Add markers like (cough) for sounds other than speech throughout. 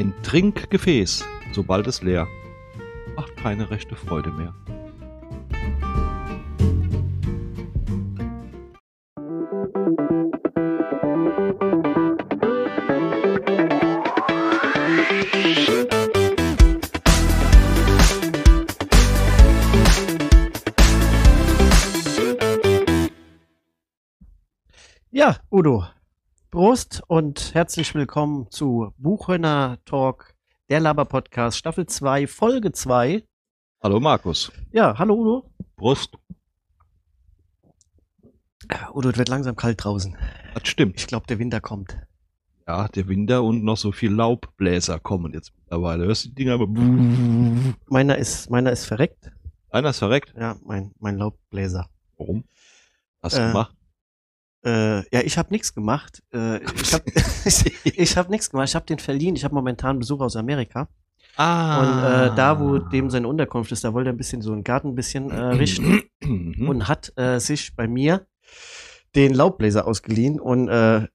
Ein Trinkgefäß, sobald es leer, macht keine rechte Freude mehr. Ja, Udo, Prost und herzlich willkommen zu Buchhörner Talk, der Laber Podcast, Staffel 2, Folge 2. Hallo Markus. Ja, hallo Udo. Prost. Udo, es wird langsam kalt draußen. Das stimmt. Ich glaube, der Winter kommt. Ja, der Winter und noch so viel Laubbläser kommen jetzt mittlerweile. Hörst du die Dinger? Meiner ist, meiner ist verreckt. Einer ist verreckt. Ja, mein, mein Laubbläser. Warum? Hast du Äh, gemacht? Äh, ja, ich habe nichts gemacht. Äh, ich habe ich hab (laughs) (laughs) nichts gemacht. Ich habe den verliehen. Ich habe momentan Besuch aus Amerika. Ah. Und äh, da, wo dem seine Unterkunft ist, da wollte er ein bisschen so einen Garten ein bisschen äh, (clears throat) richten. Mhm. und hat äh, sich bei mir den Laubbläser ausgeliehen und äh,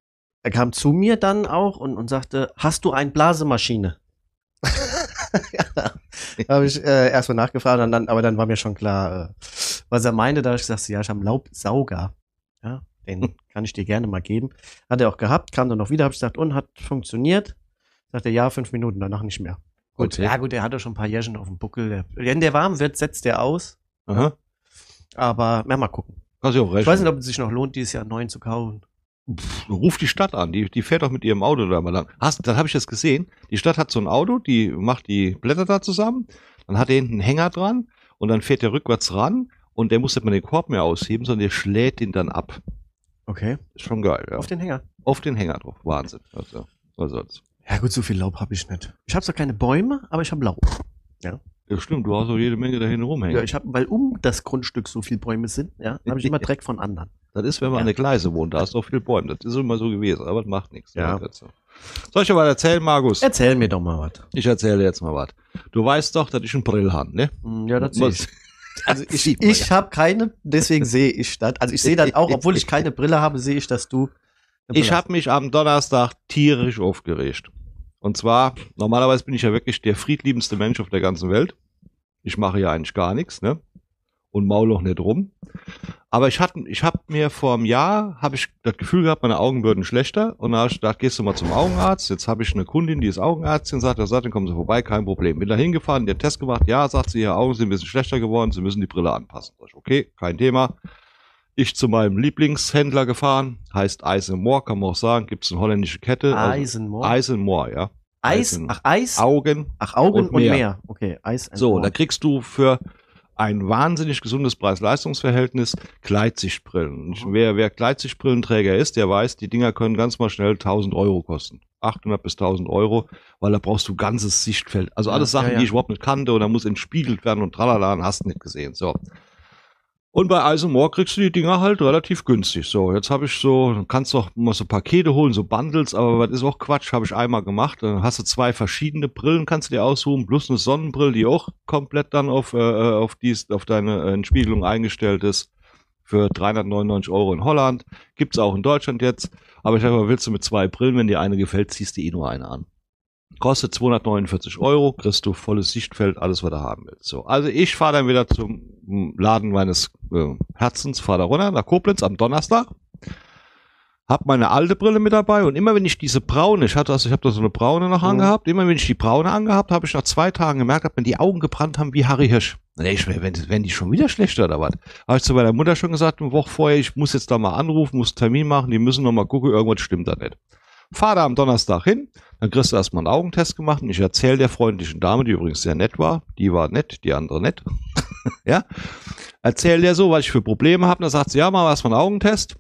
er kam zu mir dann auch und, und sagte, hast du eine Blasemaschine? (laughs) ja, habe ich äh, erstmal nachgefragt, dann, aber dann war mir schon klar, was er meinte. Da habe ich gesagt, ja, ich habe einen Laubsauger. Ja, den (laughs) kann ich dir gerne mal geben. Hat er auch gehabt, kam dann noch wieder, habe ich gesagt, und hat funktioniert. Sagte, ja, fünf Minuten, danach nicht mehr. Gut, Okay. ja gut, er hatte schon ein paar Jährchen auf dem Buckel. Der, wenn der warm wird, setzt der aus. Aha. Aber ja, mal gucken. Kannst du auch. Ich weiß nicht, ob es sich noch lohnt, dieses Jahr einen neuen zu kaufen. Ruf die Stadt an, die, die fährt doch mit ihrem Auto da mal lang. Hast, dann habe ich das gesehen. Die Stadt hat so ein Auto, die macht die Blätter da zusammen, dann hat er hinten einen Hänger dran und dann fährt er rückwärts ran und der muss nicht mal den Korb mehr ausheben, sondern der schlägt ihn dann ab. Okay. Ist schon geil, ja. Auf den Hänger. Auf den Hänger drauf. Wahnsinn. Also, was soll's. Ja gut, so viel Laub habe ich nicht. Ich habe zwar keine Bäume, aber ich habe Laub. Ja, stimmt, du hast auch jede Menge da hinten rumhängen. Ja, ich habe, weil um das Grundstück so viel Bäume sind, ja, habe ich immer (laughs) Dreck von anderen. das ist, wenn man Ja. an der Gleise wohnt, da hast du auch viel Bäume. Das ist immer so gewesen, aber das macht nichts. Ja. Das ist so. Soll ich dir mal erzählen, Markus? Erzähl mir doch mal was. Ich erzähle jetzt mal was. Du weißt doch, dass ich einen Brill habe, ne? Hm, Ja, das ich. (laughs) Also Ich, ich habe keine, deswegen sehe ich das. Also ich sehe dann auch, (laughs) obwohl ich keine Brille habe, sehe ich, dass du. Ich habe mich am Donnerstag tierisch aufgeregt. Und zwar, normalerweise bin ich ja wirklich der friedliebendste Mensch auf der ganzen Welt. Ich mache ja eigentlich gar nichts, ne? Und maul auch nicht rum. Aber ich hatte, ich habe mir vor einem Jahr, habe ich das Gefühl gehabt, meine Augen würden schlechter. Und da habe ich gedacht, gehst du mal zum Augenarzt. Jetzt habe ich eine Kundin, die ist Augenärztin, sagt, er sagt, dann kommen Sie vorbei, kein Problem. Bin da hingefahren, den Test gemacht. Ja, sagt sie, Ihre Augen sind ein bisschen schlechter geworden, Sie müssen die Brille anpassen. Sag ich, okay, kein Thema. Ich zu meinem Lieblingshändler gefahren, heißt Eisenmoor, kann man auch sagen, gibt es eine holländische Kette. Also, Eisenmoor. Eisenmoor, ja. Eis. Eisen- Ach, Eis. Augen. Ach, Augen und und Meer. Meer. Okay, Eis. So, da kriegst du für ein wahnsinnig gesundes Preis-Leistungs-Verhältnis Gleitsichtbrillen. Mhm. Wer, wer Gleitsichtbrillenträger ist, der weiß, die Dinger können ganz mal schnell 1000 Euro kosten. 800 bis 1000 Euro, weil da brauchst du ganzes Sichtfeld. Also alles Ja, Sachen, ja, ja. die ich überhaupt nicht kannte und da muss entspiegelt werden und tralala, und hast nicht gesehen. So. Und bei Eisenmoor kriegst du die Dinger halt relativ günstig. So, jetzt habe ich so, kannst doch mal so Pakete holen, so Bundles, aber das ist auch Quatsch, habe ich einmal gemacht. Dann hast du zwei verschiedene Brillen, kannst du dir aussuchen, plus eine Sonnenbrille, die auch komplett dann auf, äh, auf, dies, auf deine äh, Entspiegelung eingestellt ist. Für 399 Euro in Holland. Gibt's auch in Deutschland jetzt. Aber ich sag mal, willst du mit zwei Brillen, wenn dir eine gefällt, ziehst du eh nur eine an. Kostet 249 Euro, kriegst du volles Sichtfeld, alles, was du haben willst. So, also ich fahre dann wieder zum mm, Laden meines äh, Herzens, fahre da runter nach Koblenz am Donnerstag. Hab meine alte Brille mit dabei und immer wenn ich diese braune, ich hatte also, ich habe da so eine braune noch Mhm. angehabt, immer wenn ich die braune angehabt habe, ich nach zwei Tagen gemerkt, dass mir die Augen gebrannt haben wie Harry Hirsch. Nee, ich, wenn, wenn die schon wieder schlechter oder was? Habe ich zu meiner Mutter schon gesagt, eine Woche vorher, ich muss jetzt da mal anrufen, muss einen Termin machen, die müssen noch mal gucken, irgendwas stimmt da nicht. Fahr da am Donnerstag hin, dann kriegst du erstmal einen Augentest gemacht und ich erzähle der freundlichen Dame, die übrigens sehr nett war, die war nett, die andere nett, (laughs) ja, erzähl der so, was ich für Probleme habe, dann sagt sie, ja, mal erstmal einen Augentest,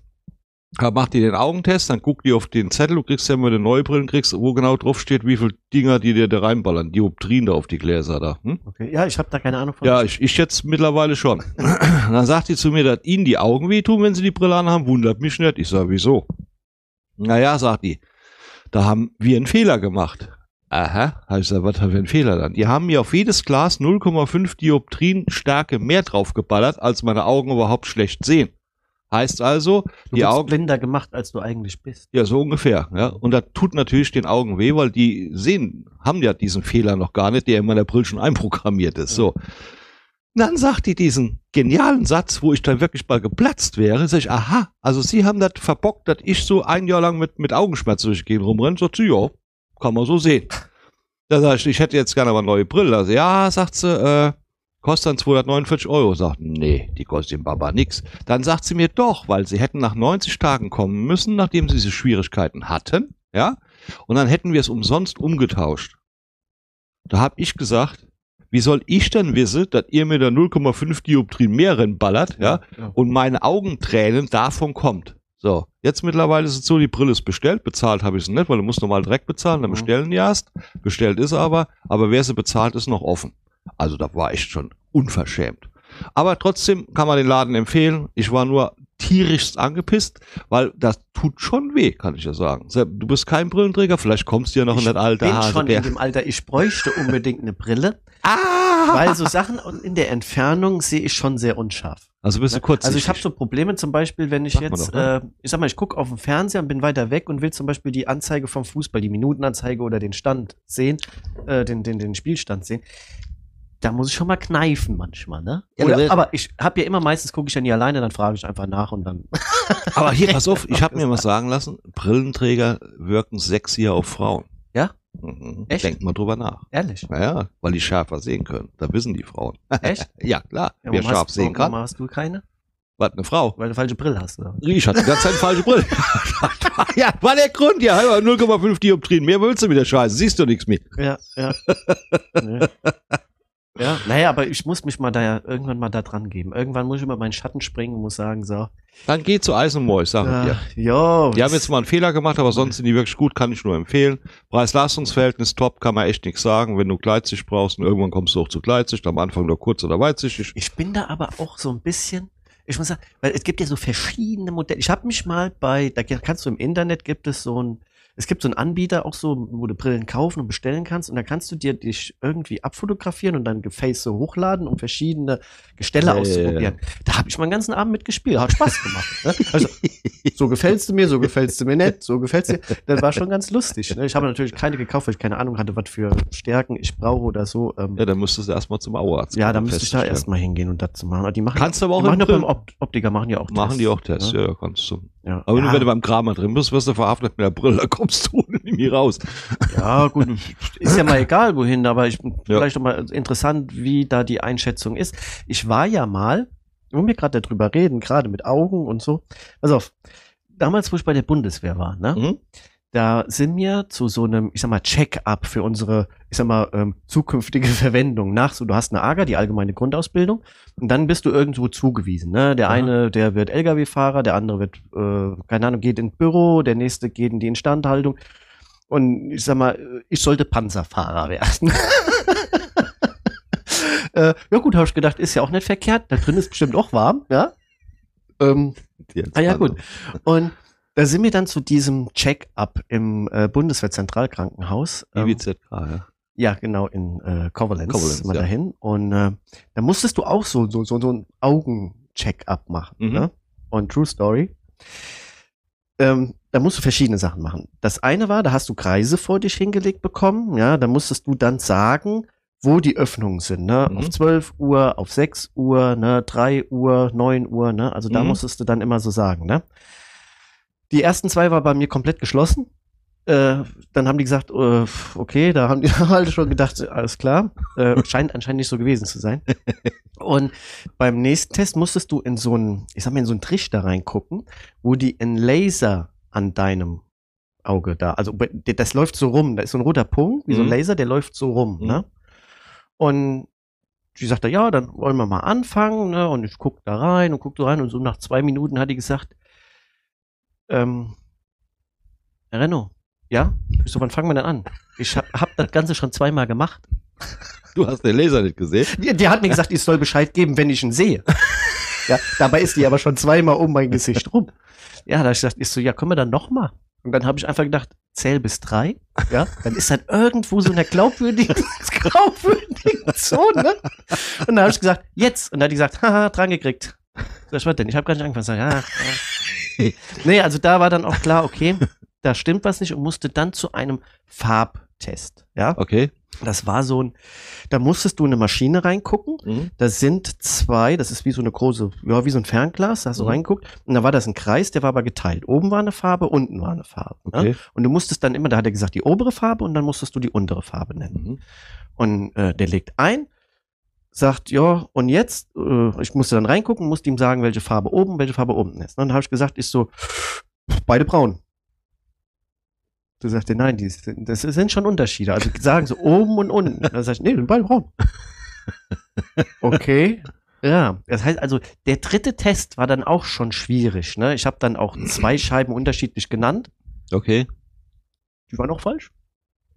dann macht die den Augentest, dann guckt die auf den Zettel, du kriegst ja immer eine neue Brillen, kriegst, wo genau drauf steht, wie viele Dinger die dir da reinballern, Dioptrien da auf die Gläser da, hm? Okay. Ja, ich habe da keine Ahnung von. Ja, ich, ich jetzt mittlerweile schon. (clears throat) dann sagt die zu mir, dass ihnen die Augen wehtun, wenn sie die Brille anhaben, wundert mich nicht. Ich sage, wieso? Naja, sagt die, da haben wir einen Fehler gemacht. Aha, ich gesagt, was haben wir einen Fehler dann? Die haben mir auf jedes Glas 0,5 Dioptrien Stärke mehr draufgeballert, als meine Augen überhaupt schlecht sehen. Heißt also, Du die Augen, blinder gemacht, als du eigentlich bist. ja, so ungefähr, ja. Und das tut natürlich den Augen weh, weil die sehen, haben ja diesen Fehler noch gar nicht, der in meiner Brille schon einprogrammiert ist, so. Und dann sagt die diesen genialen Satz, wo ich dann wirklich mal geplatzt wäre, sag ich, aha, also sie haben das verbockt, dass ich so ein Jahr lang mit, mit Augenschmerzen durch die Gegend rumrenne, sagt sie, ja, kann man so sehen. (laughs) Da sag ich, ich hätte jetzt gerne aber eine neue Brille. Also, ja, sagt sie, äh, kostet dann 249 Euro. Sagt, nee, die kostet dem Baba nix. Dann sagt sie mir doch, weil sie hätten nach 90 Tagen kommen müssen, nachdem sie diese Schwierigkeiten hatten, ja, und dann hätten wir es umsonst umgetauscht. Da habe ich gesagt, wie soll ich denn wissen, dass ihr mir da 0,5 Dioptrien mehr reinballert, ja, ja. und meine Augentränen davon kommt. So, jetzt mittlerweile ist es so, die Brille ist bestellt, bezahlt habe ich sie nicht, weil du musst normal direkt bezahlen, dann bestellen die erst. Bestellt ist aber, aber wer sie bezahlt, ist noch offen. Also da war echt schon unverschämt. Aber trotzdem kann man den Laden empfehlen. Ich war nur tierischst angepisst, weil das tut schon weh, kann ich ja sagen. Du bist kein Brillenträger, vielleicht kommst du ja noch in das Alter. bin Hase, schon der- in dem Alter, ich bräuchte unbedingt eine Brille, (laughs) ah! weil so Sachen in der Entfernung sehe ich schon sehr unscharf. also bist du kurz. Also ich habe so Probleme zum Beispiel, wenn ich man jetzt, ne? äh, ich sag mal, ich gucke auf den Fernseher und bin weiter weg und will zum Beispiel die Anzeige vom Fußball, die Minutenanzeige oder den Stand sehen, äh, den, den, den Spielstand sehen. Da muss ich schon mal kneifen manchmal, ne? Ja, Oder, aber ich habe ja immer meistens gucke ich ja nie alleine, dann frage ich einfach nach und dann. (laughs) Aber hier, pass auf, ich habe mir mal sagen lassen, Brillenträger wirken sexier auf Frauen. Ja? Mhm. Echt? Denk mal drüber nach. Ehrlich. Naja, weil die schärfer sehen können. Da wissen die Frauen. (laughs) Echt? Ja, klar. Ja, Wer scharf hast, sehen kann. Warum hast du keine? Was, eine Frau? Weil du falsche Brille hast, oder? Ich hatte die ganze Zeit eine falsche Brille. (laughs) ja, war der Grund. Ja, halber 0,5 Dioptrien. Mehr willst du mit der Scheiße. Siehst du nichts mehr. Ja, ja. nee. Ja, naja, aber ich muss mich mal da ja irgendwann mal da dran geben. Irgendwann muss ich über meinen Schatten springen und muss sagen, so. Dann geh zu Eis und Mois, sag ich dir. Ja, jo, Die haben jetzt mal einen Fehler gemacht, aber sonst sind die wirklich gut, kann ich nur empfehlen. Preis-Leistungs-Verhältnis top, kann man echt nichts sagen. Wenn du Gleitsicht brauchst und irgendwann kommst du auch zu Gleitsicht, am Anfang nur kurz oder weitsichtig. Ich bin da aber auch so ein bisschen, ich muss sagen, weil es gibt ja so verschiedene Modelle. Ich habe mich mal bei, da kannst du im Internet, gibt es so ein, es gibt so einen Anbieter auch so, wo du Brillen kaufen und bestellen kannst und da kannst du dir dich irgendwie abfotografieren und dann Gefäß so hochladen, um verschiedene Gestelle Ja, ja, auszuprobieren. Da habe ich mal den ganzen Abend mitgespielt, hat Spaß gemacht. Ne? Also, (laughs) so gefällst du mir, so gefällst du mir nicht, so gefällst dir. Das war schon ganz lustig. Ne? Ich habe natürlich keine gekauft, weil ich keine Ahnung hatte, was für Stärken ich brauche oder so. Ähm, Ja, dann müsstest du erstmal zum Auarzt. ja, da kommen, müsste ich da erstmal hingehen und das zu machen. Die machen, Kannst du aber auch die machen beim Op Optiker, machen die auch Machen die auch Tests, ne? ja, ja, kannst du. Ja, Aber ja, wenn du beim Kramer drin bist, wirst du verhaftet mit der Brille, da kommst du nie raus. ja, gut, ist ja mal egal wohin, aber ich, vielleicht doch mal interessant, wie da die Einschätzung ist. Ich war ja mal, wo wir gerade darüber reden, gerade mit Augen und so. Pass auf, damals, wo ich bei der Bundeswehr war, ne? Mhm. Da sind wir zu so einem, ich sag mal, Check-up für unsere, ich sag mal, ähm, zukünftige (laughs) Verwendung nach. So, du hast eine AGA, die allgemeine Grundausbildung, und dann bist du irgendwo zugewiesen. Ne? Der Aha. eine, der wird Lkw-Fahrer, der andere wird, äh, keine Ahnung, geht ins Büro, der nächste geht in die Instandhaltung. Und ich sag mal, ich sollte Panzerfahrer werden. (laughs) äh, ja gut, habe ich gedacht, ist ja auch nicht verkehrt. Da drin ist bestimmt auch warm, ja. Ähm, Ah ja, gut. Und da sind wir dann zu diesem Check-up im äh, Bundeswehrzentralkrankenhaus. Ähm, IWZK, ja. ja, genau, in äh, Kovalenz, Koblenz, sind wir ja. dahin. Und äh, da musstest du auch so, so, so, so ein Augen-Check-up machen. Mhm. Ne? Und True Story. Ähm, da musst du verschiedene Sachen machen. Das eine war, da hast du Kreise vor dich hingelegt bekommen. Ja, da musstest du dann sagen, wo die Öffnungen sind. Ne? Mhm. Auf 12 Uhr, auf 6 Uhr, ne? 3 Uhr, 9 Uhr. Ne? Also da Mhm. musstest du dann immer so sagen. Ne? Die ersten zwei war bei mir komplett geschlossen. Äh, dann haben die gesagt, äh, okay, da haben die (laughs) halt schon gedacht, alles klar. Äh, scheint anscheinend nicht so gewesen zu sein. (laughs) Und beim nächsten Test musstest du in so einen, ich sag mal, in so einen Trichter reingucken, wo die einen Laser an deinem Auge da, also das läuft so rum, da ist so ein roter Punkt, wie so ein Mhm. Laser, der läuft so rum, Mhm. ne? Und die sagte, ja, dann wollen wir mal anfangen, ne? Und ich guck da rein und guck da rein und so nach zwei Minuten hat die gesagt, ähm, Herr Renno, ja? So, wann fangen wir denn an? Ich hab, hab das Ganze schon zweimal gemacht. Du hast den Laser nicht gesehen. Die, die hat mir gesagt, ich soll Bescheid geben, wenn ich ihn sehe. ja, dabei ist die aber schon zweimal um mein Gesicht rum. Ja, da hab ich gesagt, ich so, ja, können wir dann noch mal? Und dann habe ich einfach gedacht, zähl bis drei, ja, dann ist das irgendwo so in der glaubwürdigen, (laughs) glaubwürdigen Zone. Und dann habe ich gesagt, jetzt. Und dann hat die gesagt, haha, dran gekriegt. Was denn? Ich habe gar nicht angefangen. Ja, ja. nee, also da war dann auch klar, okay, da stimmt was nicht und musste dann zu einem Farbtest. Ja, Okay. das war so ein, da musstest du in eine Maschine reingucken. Mhm. Das sind zwei, das ist wie so eine große, ja, wie so ein Fernglas, da hast du Mhm. reingeguckt. Und da war das ein Kreis, der war aber geteilt. Oben war eine Farbe, unten war eine Farbe. Ne? Okay. Und du musstest dann immer, da hat er gesagt, die obere Farbe und dann musstest du die untere Farbe nennen. Mhm. Und äh, der legt ein, sagt, ja, und jetzt, äh, ich musste dann reingucken, musste ihm sagen, welche Farbe oben, welche Farbe unten ist. Und dann habe ich gesagt, ist so, beide braun. Du sagst dir, nein, die sind, das sind schon Unterschiede. Also sagen so oben und unten. Dann sag ich, nee, die sind beide braun. (laughs) Okay. Ja, das heißt also, der dritte Test war dann auch schon schwierig. Ne? Ich habe dann auch zwei Scheiben unterschiedlich genannt. Okay. Die waren auch falsch.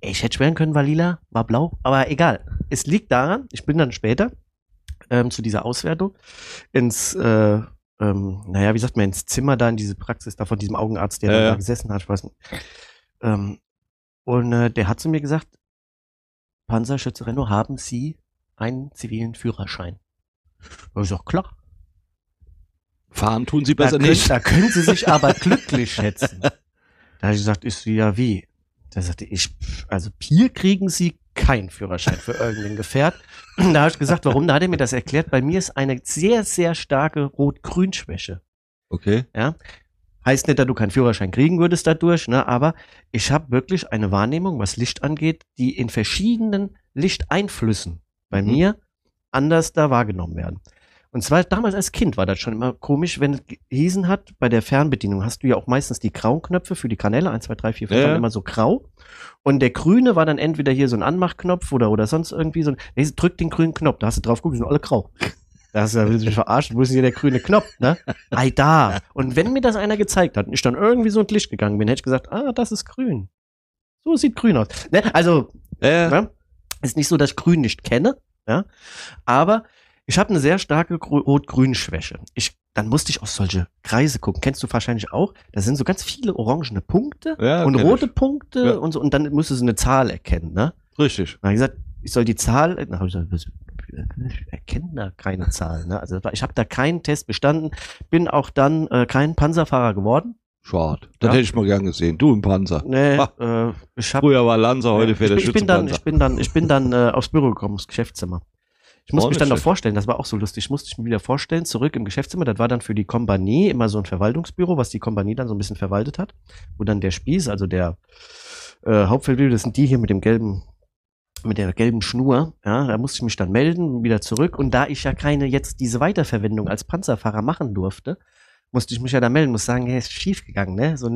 Ich hätte schweren können, war lila, war blau, aber egal. Es liegt daran, ich bin dann später ähm, zu dieser Auswertung ins, äh, ähm, naja, wie sagt man, ins Zimmer da in diese Praxis da von diesem Augenarzt, der Ja, da ja. gesessen hat, ich weiß nicht. Ähm, und äh, der hat zu mir gesagt, Panzerschütze Renault, haben Sie einen zivilen Führerschein? Da ich gesagt, klar. Fahren tun sie Da besser können, nicht. da können Sie sich (laughs) aber glücklich schätzen. (laughs) Da habe ich gesagt, ist ja wie? Da sagte ich, also hier kriegen Sie keinen Führerschein für irgendein Gefährt. (clears throat) Da habe ich gesagt, warum? Da hat er mir das erklärt. Bei mir ist eine sehr, sehr starke Rot-Grün-Schwäche. Okay. Ja? Heißt nicht, dass du keinen Führerschein kriegen würdest dadurch, ne? aber ich habe wirklich eine Wahrnehmung, was Licht angeht, die in verschiedenen Lichteinflüssen bei Mhm. mir anders da wahrgenommen werden. Und zwar damals als Kind war das schon immer komisch, wenn es gehießen hat, bei der Fernbedienung hast du ja auch meistens die grauen Knöpfe für die Kanäle, 1, 2, 3, 4, 5, Ja, immer so grau. Und der grüne war dann entweder hier so ein Anmachknopf oder, oder sonst irgendwie so ein, drück den grünen Knopf, da hast du drauf geguckt, die sind alle grau. Da hast du, willst du mich verarschen, wo ist denn hier der grüne Knopf, ne? Ei, da. Und wenn mir das einer gezeigt hat und ich dann irgendwie so ein Licht gegangen bin, hätte ich gesagt, ah, das ist grün. So sieht grün aus. Ne? Also, ja? Ist nicht so, dass ich grün nicht kenne, ja. Aber ich habe eine sehr starke Rot-Grün-Schwäche. Ich, dann musste ich auf solche Kreise gucken. Kennst du wahrscheinlich auch? Da sind so ganz viele orangene Punkte ja, und rote ich. Punkte Ja. und so. Und dann musst du so eine Zahl erkennen, ne? Richtig. Dann habe ich gesagt, ich soll die Zahl, dann habe ich gesagt, ich erkenne da keine Zahl, ne? Also ich habe da keinen Test bestanden, bin auch dann äh, kein Panzerfahrer geworden. Schade. Das Ja. hätte ich mal gern gesehen. Du im Panzer. Nee, äh, ich habe Früher war Lanza, heute fährt der ich, bin- ich bin dann, ich bin dann, ich bin dann äh, aufs Büro gekommen, ins Geschäftszimmer. Ich muss mich dann noch vorstellen, das war auch so lustig. Ich musste mich wieder vorstellen, zurück im Geschäftszimmer. Das war dann für die Kompanie immer so ein Verwaltungsbüro, was die Kompanie dann so ein bisschen verwaltet hat. Wo dann der Spieß, also der äh, Hauptfeldwebel, das sind die hier mit dem gelben, mit der gelben Schnur. Ja, da musste ich mich dann melden, wieder zurück. Und da ich ja keine jetzt diese Weiterverwendung als Panzerfahrer machen durfte, musste ich mich ja da melden, muss sagen, ja, ist schief gegangen, ne? So,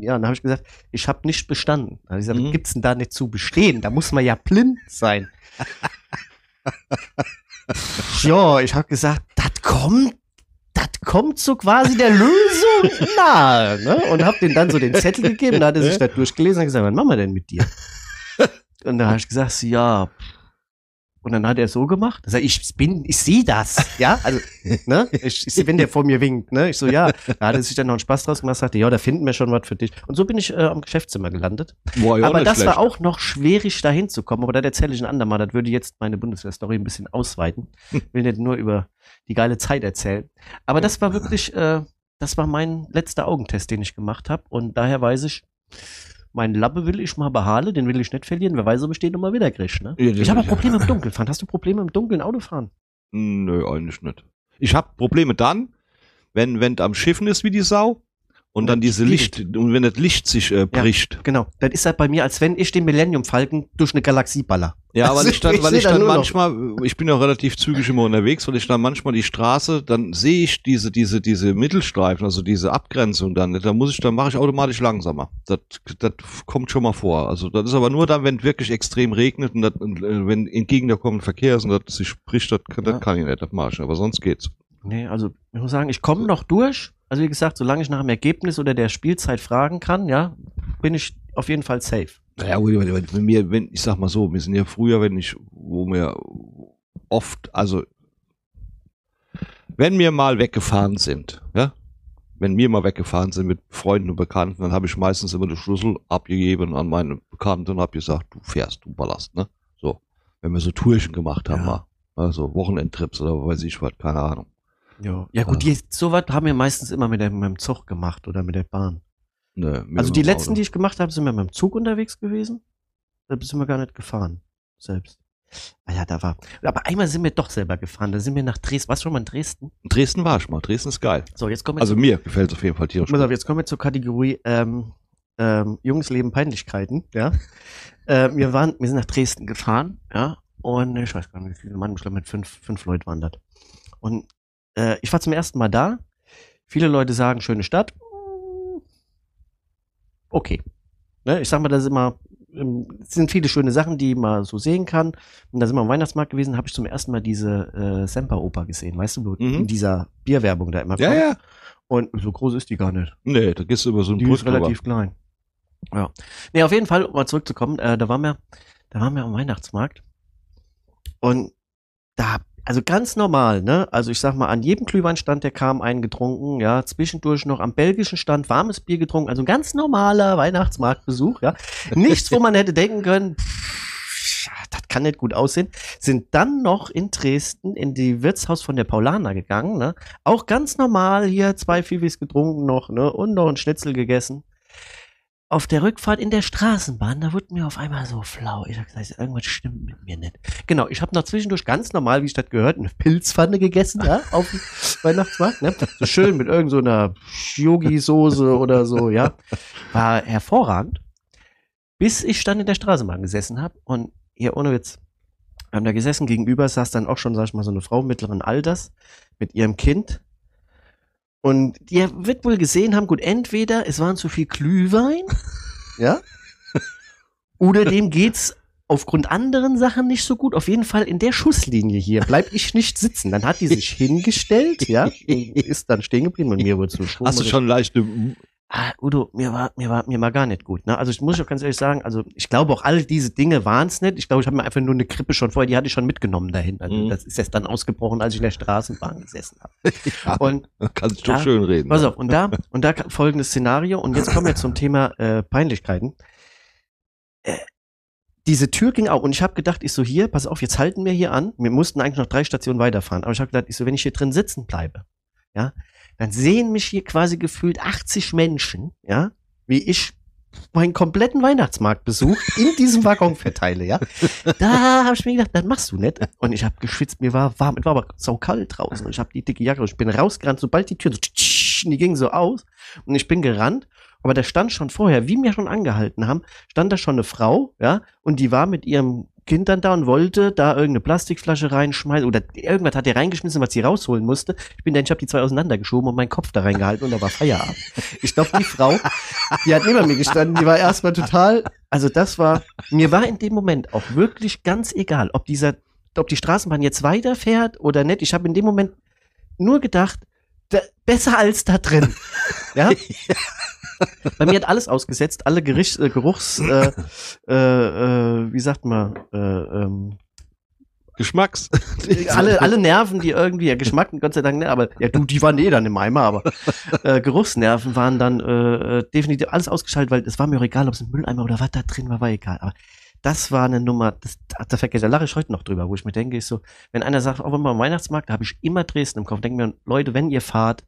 ja, dann habe ich gesagt, ich habe nicht bestanden. Da hab ich gesagt, Mhm. gibt's denn da nicht zu bestehen? Da muss man ja blind sein. (laughs) (laughs) ja, ich habe gesagt, das kommt, das kommt so quasi der Lösung (laughs) nahe, ne? Und habe den dann so den Zettel gegeben, da hat er sich das durchgelesen und gesagt, was machen wir denn mit dir? (laughs) Und da habe ich gesagt, ja. Und dann hat er so gemacht. Da sag ich, bin, ich sehe das, ja, also, (laughs) ne, ich, ich, wenn der vor mir winkt, ne, ich so, ja, da hat er sich dann noch einen Spaß draus gemacht, sagte, ja, da finden wir schon was für dich. Und so bin ich äh, am Geschäftszimmer gelandet. Boah, ja, aber das schlecht. war auch noch schwierig, da hinzukommen. Aber das erzähle ich ein andermal. Das würde jetzt meine Bundeswehr-Story ein bisschen ausweiten. Ich will nicht nur über die geile Zeit erzählen. Aber das war wirklich, äh, das war mein letzter Augentest, den ich gemacht habe. Und daher weiß ich, mein Labbe will ich mal behalten, den will ich nicht verlieren. Wer weiß, ob ich den nochmal wieder kriege. Ne? Ja, Ich habe auch Probleme im Dunkeln. Fand, hast du Probleme im Dunkeln Autofahren? Nö, eigentlich nicht. Ich habe Probleme dann, wenn wenn am Schiffen ist wie die Sau und dann das diese Licht und wenn das Licht sich äh, bricht. Genau. Das ist halt bei mir, als wenn ich den Millennium Falken durch eine Galaxie baller. Ja, weil Also ich dann, weil ich da dann noch- manchmal, ich bin ja relativ zügig immer unterwegs, weil ich dann manchmal die Straße, dann sehe ich diese, diese, diese Mittelstreifen, also diese Abgrenzung dann, da muss ich, dann mache ich automatisch langsamer. Das, das kommt schon mal vor. Also das ist aber nur dann, wenn wirklich extrem regnet und, das, äh, wenn entgegen der kommende Verkehr ist und das sich spricht, das, kann- das Ja. kann ich nicht, das mache ich, nicht, aber sonst geht's. Nee, also ich muss sagen, ich komme noch durch. Also wie gesagt, solange ich nach dem Ergebnis oder der Spielzeit fragen kann, ja, bin ich auf jeden Fall safe. Naja, gut, wenn, mir, wenn, ich sag mal so, wir sind ja früher, wenn ich, wo wir oft, also wenn wir mal weggefahren sind, ja, wenn wir mal weggefahren sind mit Freunden und Bekannten, dann habe ich meistens immer den Schlüssel abgegeben an meine Bekannten und habe gesagt, du fährst, du ballast, ne? So. Wenn wir so Tourchen gemacht haben, Ja. mal. Also Wochenendtrips oder weiß ich was, keine Ahnung. Ja, ja gut, die, sowas haben wir meistens immer mit dem, mit dem Zug gemacht oder mit der Bahn. Mir Also die letzten, Auto. die ich gemacht habe, sind wir mit dem Zug unterwegs gewesen. Da sind wir gar nicht gefahren. Selbst. Ah ja, da war. Aber einmal sind wir doch selber gefahren. Da sind wir nach Dresden. Warst du schon mal in Dresden? Dresden war ich mal. Dresden ist geil. So, jetzt kommen wir Also mir gefällt es auf jeden Fall tierisch. Pass auf, jetzt kommen wir zur Kategorie ähm, ähm, Jungs leben Peinlichkeiten, ja. äh, wir waren, wir sind nach Dresden gefahren, ja, und ich weiß gar nicht, wie viele Mann, ich glaube mit fünf, fünf Leuten waren das. Und äh, ich war zum ersten Mal da. Viele Leute sagen, schöne Stadt. Okay. Ne, ich sag mal, das ist immer, ähm, sind viele schöne Sachen, die man so sehen kann. Und da sind wir am Weihnachtsmarkt gewesen, habe ich zum ersten Mal diese äh, Semper-Oper gesehen, weißt du, Mhm. in dieser Bierwerbung da immer Ja, kommt. ja. Und so groß ist die gar nicht. Nee, da gehst du über so einen Die ist Brück drüber. relativ klein. Ja. Nee, auf jeden Fall, um mal zurückzukommen, äh, da waren wir, da waren wir am Weihnachtsmarkt. Und da, also ganz normal, ne? Also ich sag mal, an jedem Glühweinstand, der kam, einen getrunken, ja, zwischendurch noch am belgischen Stand warmes Bier getrunken, also ein ganz normaler Weihnachtsmarktbesuch, ja. Nichts, wo man hätte denken können, pff, das kann nicht gut aussehen. Sind dann noch in Dresden in die Wirtshaus von der Paulaner gegangen, ne? Auch ganz normal hier zwei Fivis getrunken noch, ne? Und noch ein Schnitzel gegessen. Auf der Rückfahrt in der Straßenbahn, da wurde mir auf einmal so flau. Ich hab gesagt, irgendwas stimmt mit mir nicht. Genau, ich habe noch zwischendurch ganz normal, wie ich das gehört, eine Pilzpfanne gegessen, ja, (laughs) auf dem Weihnachtsmarkt, ne? So schön mit irgend so Yogi-Soße oder so, ja. War hervorragend. Bis ich dann in der Straßenbahn gesessen habe und hier ohne Witz, wir haben da gesessen, gegenüber saß dann auch schon, sag ich mal, so eine Frau mittleren Alters mit ihrem Kind. Und die wird wohl gesehen haben, gut, entweder es waren zu viel Glühwein, (laughs) ja, oder dem geht's aufgrund anderen Sachen nicht so gut. Auf jeden Fall in der Schusslinie hier bleib ich nicht sitzen. Dann hat die sich (laughs) hingestellt, ja, (laughs) ist dann stehen geblieben und mir wurde so schwummrig. Hast du schon leichte. Ah, Udo, mir war, mir war, mir war gar nicht gut. Ne? Also ich muss auch ganz ehrlich sagen, also ich glaube auch all diese Dinge waren es nicht. Ich glaube, ich habe mir einfach nur eine Krippe schon vorher, die hatte ich schon mitgenommen dahin. Also Mhm. Das ist erst dann ausgebrochen, als ich in der Straßenbahn gesessen habe. (laughs) Ja, Und kannst du schön reden. pass auf, und da, und da folgendes Szenario, und jetzt kommen wir zum Thema äh, Peinlichkeiten. Äh, diese Tür ging auf und ich habe gedacht, ich so hier, pass auf, jetzt halten wir hier an. Wir mussten eigentlich noch drei Stationen weiterfahren, aber ich habe gedacht, ich so, wenn ich hier drin sitzen bleibe, ja, dann sehen mich hier quasi gefühlt 80 Menschen, ja, wie ich meinen kompletten Weihnachtsmarktbesuch in diesem Waggon verteile, ja. Da habe ich mir gedacht, das machst du nicht. Und ich habe geschwitzt, mir war warm, es war aber so kalt draußen. Ich habe die dicke Jacke, ich bin rausgerannt, sobald die Tür so, tsch, die ging so aus. Und ich bin gerannt, aber da stand schon vorher, wie wir schon angehalten haben, stand da schon eine Frau, ja, und die war mit ihrem Kind dann da und wollte da irgendeine Plastikflasche reinschmeißen oder irgendwas hat er reingeschmissen, was sie rausholen musste. Ich bin dann, ich habe die zwei auseinandergeschoben und meinen Kopf da reingehalten und da war Feierabend. Ich glaube, die Frau, die hat neben mir gestanden, die war erstmal total, also das war, mir war in dem Moment auch wirklich ganz egal, ob dieser, ob die Straßenbahn jetzt weiterfährt oder nicht. Ich habe in dem Moment nur gedacht, da, besser als da drin. (laughs) Ja? Bei mir hat alles ausgesetzt, alle Gerichts, äh, Geruchs, äh, äh, äh, wie sagt man, äh, ähm, Geschmacks. (laughs) alle, alle Nerven, die irgendwie, ja, Geschmack, Gott sei Dank, ne, aber, ja, du, die waren eh dann im Eimer, aber äh, Geruchsnerven waren dann äh, äh, definitiv alles ausgeschaltet, weil es war mir auch egal, ob es ein Mülleimer oder was da drin war, war egal. Aber das war eine Nummer, das, da vergesse, da lache ich heute noch drüber, wo ich mir denke, ich so, wenn einer sagt, auch wenn wir am Weihnachtsmarkt, da habe ich immer Dresden im Kopf, denke mir, Leute, wenn ihr fahrt,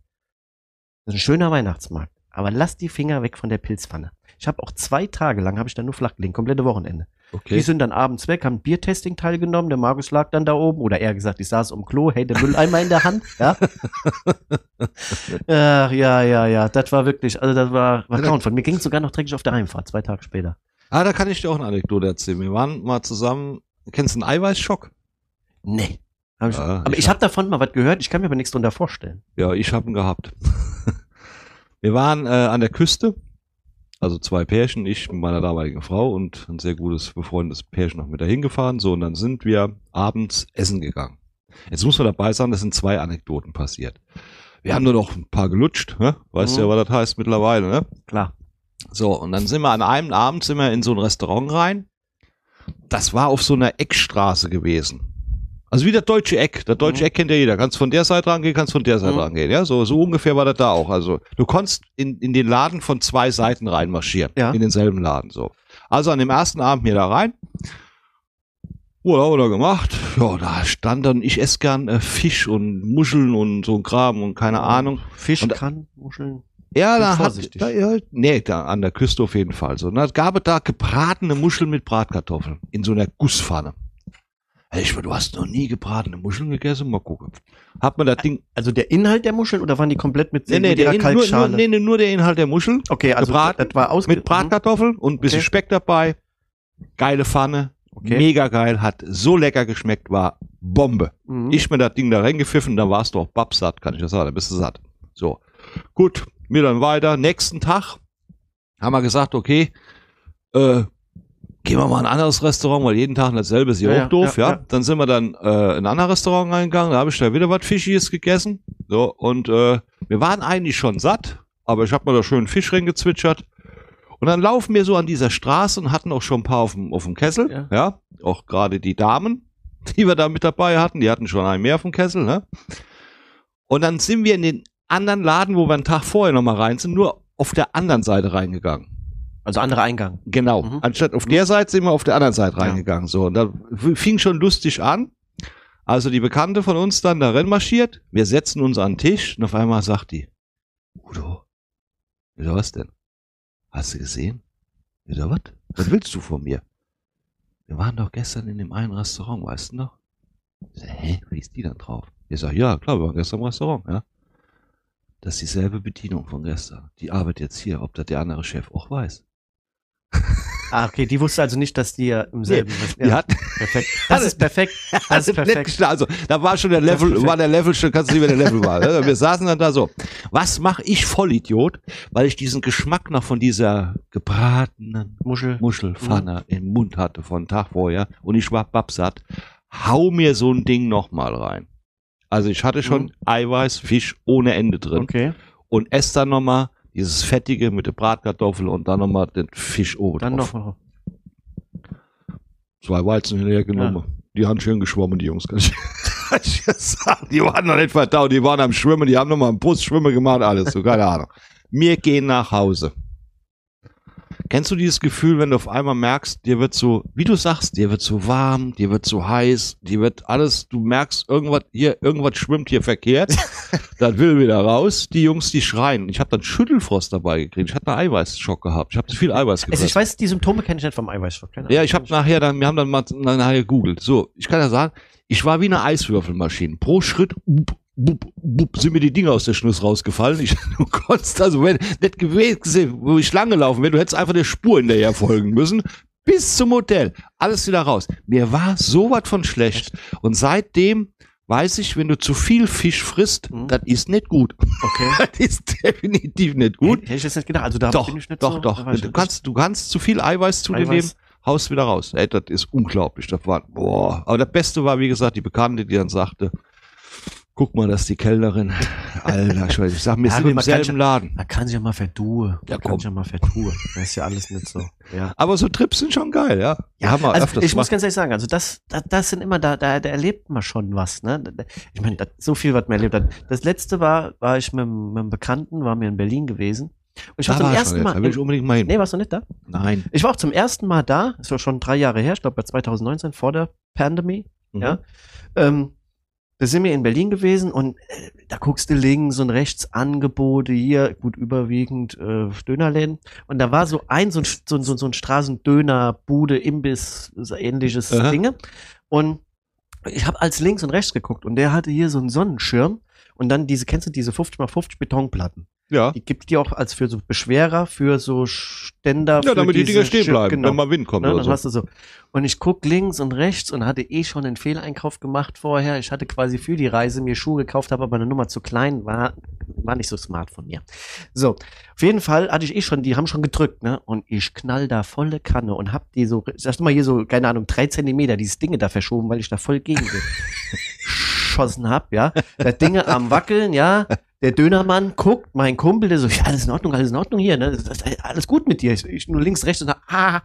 das ist ein schöner Weihnachtsmarkt, aber lasst die Finger weg von der Pilzpfanne. Ich habe auch zwei Tage lang, habe ich da nur flach gelegen, komplette Wochenende. Die Okay. sind dann abends weg, haben Biertesting teilgenommen. Der Markus lag dann da oben, oder eher gesagt, ich saß um Klo, hey, der Mülleimer in der Hand. (laughs) Ja, Ach, ja, ja, ja. Das war wirklich, also das war, war grauenvoll. Mir ging es sogar noch dreckig auf der Heimfahrt, zwei Tage später. Ah, da kann ich dir auch eine Anekdote erzählen. Wir waren mal zusammen. Kennst du einen Eiweißschock? Nee. Hab ich, Ja, aber ich ich habe davon mal was gehört, ich kann mir aber nichts drunter vorstellen. Ja, ich habe ihn gehabt. (laughs) Wir waren äh, an der Küste, also zwei Pärchen, ich mit meiner damaligen Frau und ein sehr gutes befreundetes Pärchen noch mit dahin gefahren. So, und dann sind wir abends essen gegangen. Jetzt muss man dabei sagen, das sind zwei Anekdoten passiert. Wir haben nur noch ein paar gelutscht, ne? weißt du Mhm. ja, was das heißt mittlerweile, ne? Klar. So, und dann sind wir an einem Abend sind wir in so ein Restaurant rein. Das war auf so einer Eckstraße gewesen. Also wie das deutsche Eck. Das deutsche Mhm. Eck kennt ja jeder. Kannst von der Seite rangehen, kannst von der Seite Mhm. rangehen. Ja, so, so ungefähr war das da auch. Also du konntest in, in den Laden von zwei Seiten reinmarschieren. Ja. In denselben Laden, so. Also an dem ersten Abend mir da rein. Oh, haben wir da gemacht. Ja, da stand dann, ich esse gern äh, Fisch und Muscheln und so ein Kram und keine Ahnung. Fisch Und- kann, Muscheln. Ja, da hat, vorsichtig. da, ja, nee, da an der Küste auf jeden Fall so. Und da gab es da gebratene Muscheln mit Bratkartoffeln in so einer Gusspfanne. Ich meine, du hast noch nie gebratene Muscheln gegessen? Mal gucken. Hat man das Ding, Also der Inhalt der Muscheln oder waren die komplett mit, nee, nee, mit der ihrer In, nur, nee, nee, nur der Inhalt der Muscheln. okay, also gebraten das war aus Mit Bratkartoffeln und ein bisschen Okay. Speck dabei. Geile Pfanne. Okay. Mega geil. Hat so lecker geschmeckt, war Bombe. Mhm. Ich mir das Ding da reingepfiffen, dann warst du auch babsatt, kann ich das sagen, dann bist du satt. So. Gut, mir dann weiter. Nächsten Tag haben wir gesagt, okay, äh, gehen wir mal in ein anderes Restaurant, weil jeden Tag dasselbe ist ja, Ja, auch doof, ja, ja, ja. Dann sind wir dann äh, in ein anderes Restaurant reingegangen, da habe ich da wieder was Fischiges gegessen. So, und äh, wir waren eigentlich schon satt, aber ich habe mir da schön Fisch reingezwitschert. Und dann laufen wir so an dieser Straße und hatten auch schon ein paar auf dem, auf dem Kessel, Ja. ja, auch gerade die Damen, (laughs) die wir da mit dabei hatten, die hatten schon einen mehr auf dem Kessel, ne? Und dann sind wir in den anderen Laden, wo wir einen Tag vorher nochmal rein sind, nur auf der anderen Seite reingegangen. Also anderer Eingang. Genau. Mhm. Anstatt auf der Seite sind wir auf der anderen Seite Ja. reingegangen. So, und da fing schon lustig an. Also die Bekannte von uns dann da reinmarschiert. Wir setzen uns an den Tisch und auf einmal sagt die, Udo, wieso was denn? Hast du gesehen? Wieso was? Was willst du von mir? Wir waren doch gestern in dem einen Restaurant, weißt du noch? Ich sag, hä, wie ist die dann drauf? Ich sag, ja, klar, wir waren gestern im Restaurant, ja. Das ist dieselbe Bedienung von gestern. Die arbeitet jetzt hier, ob das der andere Chef auch weiß. Ah, okay, die wusste also nicht, dass die ja im selben Die hat, perfekt. Das ist perfekt. Das ist (laughs) perfekt. Also, da war schon der Level, war der Level schon, kannst du sehen, wer der Level war. ne? Wir saßen dann da so. Was mache ich Vollidiot, weil ich diesen Geschmack noch von dieser gebratenen Muschel. Muschelpfanne im Mund hatte von Tag vorher und ich war babsatt. Hau mir so ein Ding nochmal rein. Also ich hatte schon Mhm. Eiweiß, Fisch ohne Ende drin Okay. und esse dann nochmal dieses Fettige mit der Bratkartoffel und dann nochmal den Fisch oben Dann drauf. noch. Zwei Weizen hinterher genommen. Die haben schön geschwommen, die Jungs. Kann ich, (laughs) kann ich jetzt sagen. Die waren noch nicht verdaut, die waren am Schwimmen, die haben nochmal einen Brustschwimmer gemacht, alles, so, keine Ahnung. (laughs) Wir gehen nach Hause. Kennst du dieses Gefühl, wenn du auf einmal merkst, dir wird so, wie du sagst, dir wird so warm, dir wird so heiß, dir wird alles, du merkst, irgendwas hier, irgendwas schwimmt hier verkehrt, (laughs) das will wieder raus. Die Jungs, die schreien. Ich habe dann Schüttelfrost dabei gekriegt. Ich hatte einen Eiweißschock gehabt. Ich habe zu viel Eiweiß Also gefressen. ich weiß, die Symptome kenne ich nicht vom Eiweißstoff. Keine Ja, ich habe nachher dann, wir haben dann mal nachher gegoogelt. So, ich kann ja sagen, ich war wie eine Eiswürfelmaschine. Pro Schritt bup, bup, bup, sind mir die Dinger aus der Schnuss rausgefallen. Ich, (laughs) du konntest also, wenn nicht gewesen, wo ich lange laufen wäre, du hättest einfach der Spur hinterher folgen müssen. Bis zum Hotel. Alles wieder raus. Mir war sowas von schlecht. Und seitdem weiß ich, wenn du zu viel Fisch frisst, Mhm. das ist nicht gut. Okay. (laughs) Das ist definitiv nicht gut. Hätte ich jetzt nicht gedacht. Also da Doch, bin ich nicht doch, so, doch. Du kannst, du kannst zu viel Eiweiß zu dir Eiweiß. nehmen, haust wieder raus. Ey, das ist unglaublich. Das war, boah. Aber das Beste war, wie gesagt, die Bekannte, die dann sagte, guck mal, das ist die Kellnerin. Alter, ich weiß, ich sag, wir Ja, sind im selben Laden. Man kann sich ja mal vertue. Ja, Man komm. kann sich ja mal vertue. Das ist ja alles nicht so. Ja. (laughs) Aber so Trips sind schon geil, ja. Die haben wir also öfters ich muss gemacht. ganz ehrlich sagen, also das, das, das sind immer, da, da, da erlebt man schon was, ne? Ich meine, so viel, was man erlebt hat. Das letzte war, war ich mit, mit einem Bekannten, waren wir in Berlin gewesen. Und ich war Da zum war ersten schon. Mal. Da will ich unbedingt mal hin. nee, warst du nicht da? Nein. Ich war auch zum ersten Mal da, das war schon drei Jahre her, ich glaube bei 2019, vor der Pandemie. Mhm. Ja. Ähm, da sind wir in Berlin gewesen und äh, da guckst du links und rechts Angebote hier, gut überwiegend äh, Dönerläden. Und da war so ein, so ein, so, ein- so, ein- so ein Straßendöner, Bude, Imbiss, so ähnliches Aha. Dinge. Und ich habe als links und rechts geguckt und der hatte hier so einen Sonnenschirm und dann diese, kennst du diese 50x50 Betonplatten? Ja. Die gibt die auch als für so Beschwerer, für so Ständer. Ja, damit die Dinger stehen bleiben, Genau. wenn mal Wind kommt Ne, oder dann so. so. Und ich guck links und rechts und hatte eh schon einen Fehleinkauf gemacht vorher. Ich hatte quasi für die Reise mir Schuhe gekauft, habe aber eine Nummer zu klein, war, war nicht so smart von mir. So, auf jeden Fall hatte ich eh schon, die haben schon gedrückt, ne? Und ich knall da volle Kanne und hab die so, sag mal hier so, keine Ahnung, drei Zentimeter, dieses Dinge da verschoben, weil ich da voll gegen (laughs) geschossen hab, ja. Das Dinge am Wackeln, ja. Der Dönermann guckt, mein Kumpel, der so, ja, alles in Ordnung, alles in Ordnung hier, ne? Das, das, alles gut mit dir. Ich, ich nur links, rechts und da, ah,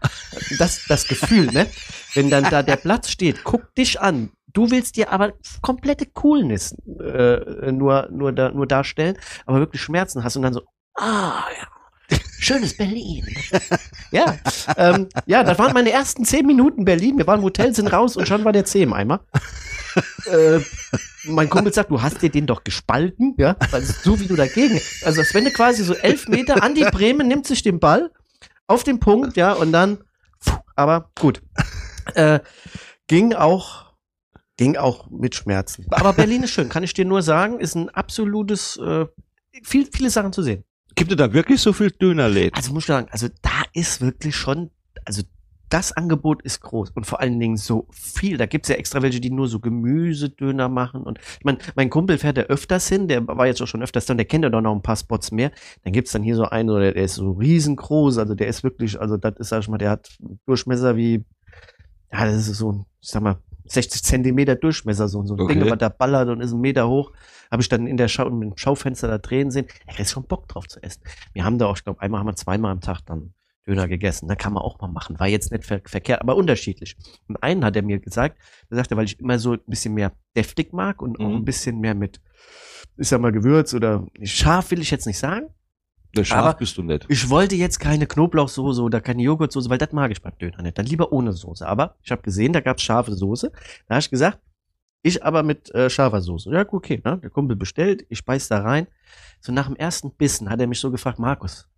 das, das Gefühl, ne? Wenn dann da der Platz steht, guck dich an. Du willst dir aber komplette Coolness äh, nur, nur, da, nur darstellen, aber wirklich Schmerzen hast und dann so, ah, ja. schönes Berlin. ja, ähm, ja, das waren meine ersten zehn Minuten Berlin. Wir waren im Hotel, sind raus und schon war der Zeh im Eimer. äh, mein Kumpel sagt, du hast dir den doch gespalten, ja, weil so wie du dagegen. Also, als wenn du quasi so elf Meter an die Bremen nimmt sich den Ball auf den Punkt, ja, und dann, aber gut. Äh, ging auch, ging auch mit Schmerzen. Aber Berlin ist schön, kann ich dir nur sagen, ist ein absolutes, äh, viel, viele Sachen zu sehen. Gibt es da wirklich so viel Dönerläden? Also muss ich sagen, also da ist wirklich schon, also das Angebot ist groß und vor allen Dingen so viel. Da gibt's ja extra welche, die nur so Gemüsedöner machen. Und ich meine, mein Kumpel fährt ja öfters hin, der war jetzt auch schon öfters da und der kennt ja doch noch ein paar Spots mehr. Dann gibt's dann hier so einen, der, der ist so riesengroß, also der ist wirklich, also das ist, sag ich mal, der hat Durchmesser wie, ja, das ist so, ich sag mal, 60 Zentimeter Durchmesser, so, so ein Okay. Ding, aber da ballert und ist ein Meter hoch. Habe ich dann in der Schau, im Schaufenster da drehen sehen. Da kriegst schon Bock drauf zu essen. Wir haben da auch, ich glaube, einmal haben wir zweimal am Tag dann Döner gegessen. Da kann man auch mal machen. War jetzt nicht ver verkehrt, aber unterschiedlich. Und einen hat er mir gesagt, der sagte, weil ich immer so ein bisschen mehr deftig mag und auch Mhm. ein bisschen mehr mit, ich sag mal, Gewürz oder scharf will ich jetzt nicht sagen. Der Schaf aber- bist du nicht. Ich wollte jetzt keine Knoblauchsoße oder keine Joghurtsoße, weil das mag ich beim Döner nicht. Dann lieber ohne Soße. Aber ich habe gesehen, da gab's scharfe Soße. Da habe ich gesagt, ich aber mit äh, scharfer Soße. Ja, gut, okay. Ne? Der Kumpel bestellt, ich beiß da rein. So nach dem ersten Bissen hat er mich so gefragt, Markus,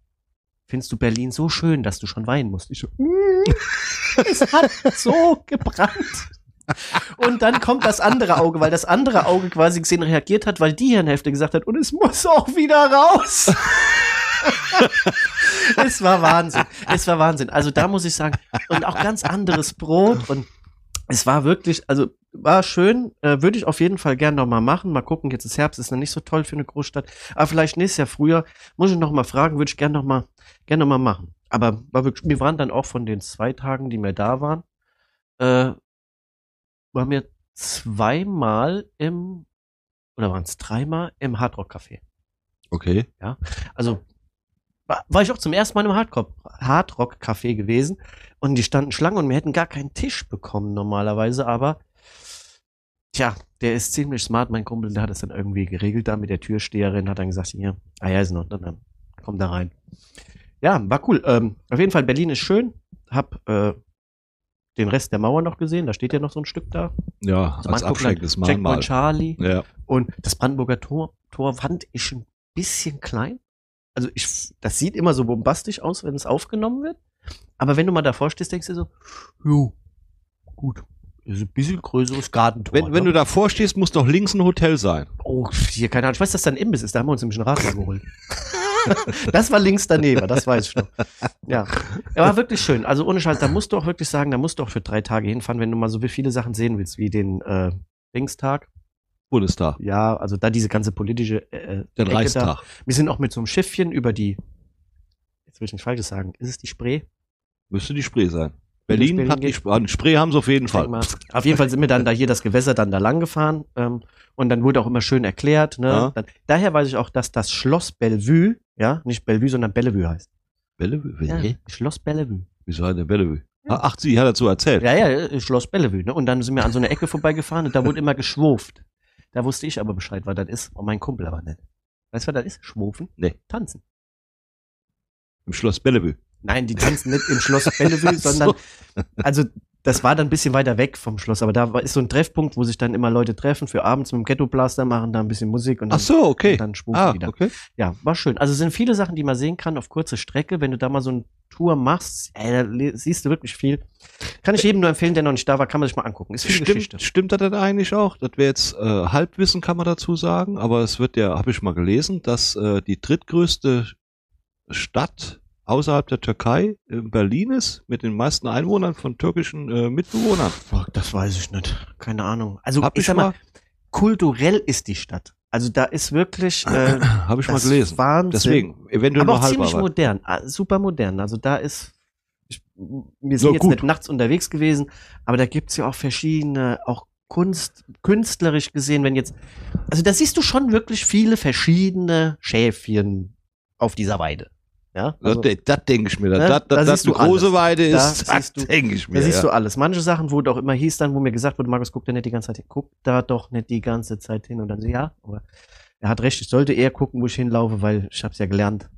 findest du Berlin so schön, dass du schon weinen musst? Ich so, mm, (laughs) es hat so gebrannt. Und dann kommt das andere Auge, weil das andere Auge quasi gesehen reagiert hat, weil die Hirnhälfte gesagt hat, und es muss auch wieder raus. (laughs) es war Wahnsinn. Es war Wahnsinn. Also da muss ich sagen, und auch ganz anderes Brot und es war wirklich, also war schön, äh, würde ich auf jeden Fall gern noch mal machen. Mal gucken, jetzt ist Herbst, ist noch nicht so toll für eine Großstadt, aber vielleicht nächstes Jahr früher, muss ich noch mal fragen, würde ich gern noch mal, gern noch mal machen. Aber war wirklich, wir waren dann auch von den zwei Tagen, die wir da waren, äh, waren wir zweimal im, oder waren es dreimal im Hardrock Café. Okay. Also war, war ich auch zum ersten Mal im Hardrock, Hardrock Café gewesen und die standen Schlange und wir hätten gar keinen Tisch bekommen normalerweise, aber tja, der ist ziemlich smart, mein Kumpel, der hat das dann irgendwie geregelt da mit der Türsteherin, hat dann gesagt, hier, ah ja, ist noch, dann komm da rein. Ja, war cool. Ähm, auf jeden Fall, Berlin ist schön. Hab äh, den Rest der Mauer noch gesehen, da steht ja noch so ein Stück da. Ja, Also als man guckt Abschreck dann des Checkpoint Mahnmal. Charlie. Ja. Und das Brandenburger Tor, Tor fand ich ein bisschen klein. Also ich, das sieht immer so bombastisch aus, wenn es aufgenommen wird. Aber wenn du mal davor stehst, denkst du so, jo, gut. Ist ein bisschen größeres Gartentor. Wenn, wenn du ne? davor stehst, muss doch links ein Hotel sein. Oh, hier, keine Ahnung. Ich weiß, dass da ein Imbiss ist. Da haben wir uns nämlich einen Radler geholt. (laughs) (laughs) das war links daneben, das weiß ich noch. Ja. Er war wirklich schön. Also ohne Scheiß, da musst du auch wirklich sagen, da musst du auch für drei Tage hinfahren, wenn du mal so viele Sachen sehen willst, wie den äh, Dingstag. Bundestag. Ja, also da diese ganze politische äh, Den Ecke Reichstag. Da. Wir sind auch mit so einem Schiffchen über die, jetzt will ich nicht Falsches sagen, ist es die Spree? Müsste die Spree sein. Berlin Berlin hat die geht. Spree. Haben sie auf jeden Fall. Mal. Auf jeden Fall sind wir dann da hier das Gewässer dann da lang gefahren ähm, und dann wurde auch immer schön erklärt. Ne? Ja. Dann, daher weiß ich auch, dass das Schloss Bellevue, ja, nicht Bellevue, sondern Bellevue heißt. Bellevue? Ja, Ja. Schloss Bellevue. Wieso hat der Bellevue? Ah, Ach, sie hat dazu erzählt. Ja, ja, äh, Schloss Bellevue. Ne? Und dann sind wir an so einer Ecke vorbeigefahren und da wurde immer geschwurft. Da wusste ich aber Bescheid, was das ist. Und mein Kumpel aber nicht. Weißt du, was das ist? Schwurfen? Nee. Tanzen. Im Schloss Bellevue. Nein, die tanzen nicht im Schloss (laughs) Bellevue, so. sondern, also, das war dann ein bisschen weiter weg vom Schloss, aber da ist so ein Treffpunkt, wo sich dann immer Leute treffen für abends mit dem Ghetto Blaster, machen da ein bisschen Musik und dann, Ach so, okay. dann schwufen Ah, die da. okay. Ja, war schön. Also es sind viele Sachen, die man sehen kann auf kurze Strecke. Wenn du da mal so eine Tour machst, ey, da siehst du wirklich viel. Kann ich jedem nur empfehlen, der noch nicht da war, kann man sich mal angucken. Ist viel Geschichte. Stimmt, stimmt das denn eigentlich auch? Das wäre jetzt äh, Halbwissen, kann man dazu sagen, aber es wird ja, habe ich mal gelesen, dass äh, die drittgrößte Stadt außerhalb der Türkei äh, Berlin ist, mit den meisten Einwohnern von türkischen äh, Mitbewohnern. Boah, das weiß ich nicht. Keine Ahnung. Also Hab ich ich sag mal, mal, kulturell ist die Stadt. Also da ist wirklich (clears throat) äh, habe ich mal das gelesen. Wahnsinn. Deswegen, eventuell aber auch ziemlich modern, ah, super modern. Also da ist, ich, wir So, sind jetzt gut. nicht nachts unterwegs gewesen, aber da gibt's ja auch verschiedene, auch Kunst, künstlerisch gesehen, wenn jetzt, also da siehst du schon wirklich viele verschiedene Schäfchen auf dieser Weide. Ja, Das, also, das denke ich mir. Ne, dass da das, das siehst eine du große alles. Weide Da ist, das siehst du- denke ich mir. da siehst ja. du alles. Manche Sachen, wo doch immer hieß dann, wo mir gesagt wurde, Markus, guck da nicht die ganze Zeit hin. Guck da doch nicht die ganze Zeit hin. Und dann so, ja, aber er hat recht, ich sollte eher gucken, wo ich hinlaufe, weil ich hab's ja gelernt.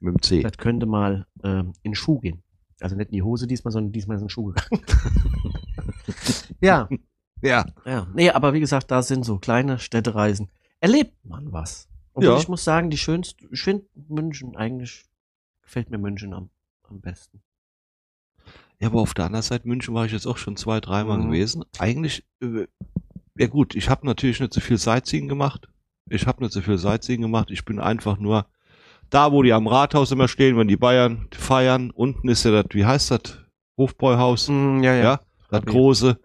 Mit dem C. Das könnte mal ähm, in Schuh gehen. Also nicht in die Hose diesmal, sondern diesmal ist in den Schuh gegangen. (laughs) ja, Ja. ja. Nee, aber wie gesagt, da sind so kleine Städtereisen. Erlebt man was. Und Ja. ich muss sagen, die schönste, ich finde München eigentlich, gefällt mir München am, am besten. Ja, aber auf der anderen Seite, München war ich jetzt auch schon zwei, dreimal Mhm. gewesen. Eigentlich, äh, ja gut, ich habe natürlich nicht so viel Sightseeing gemacht. Ich habe nicht so viel Sightseeing gemacht. Ich bin einfach nur da, wo die am Rathaus immer stehen, wenn die Bayern feiern. Unten ist ja das, wie heißt das? Hofbräuhaus. Mm, ja, Ja, das Hab ich. große.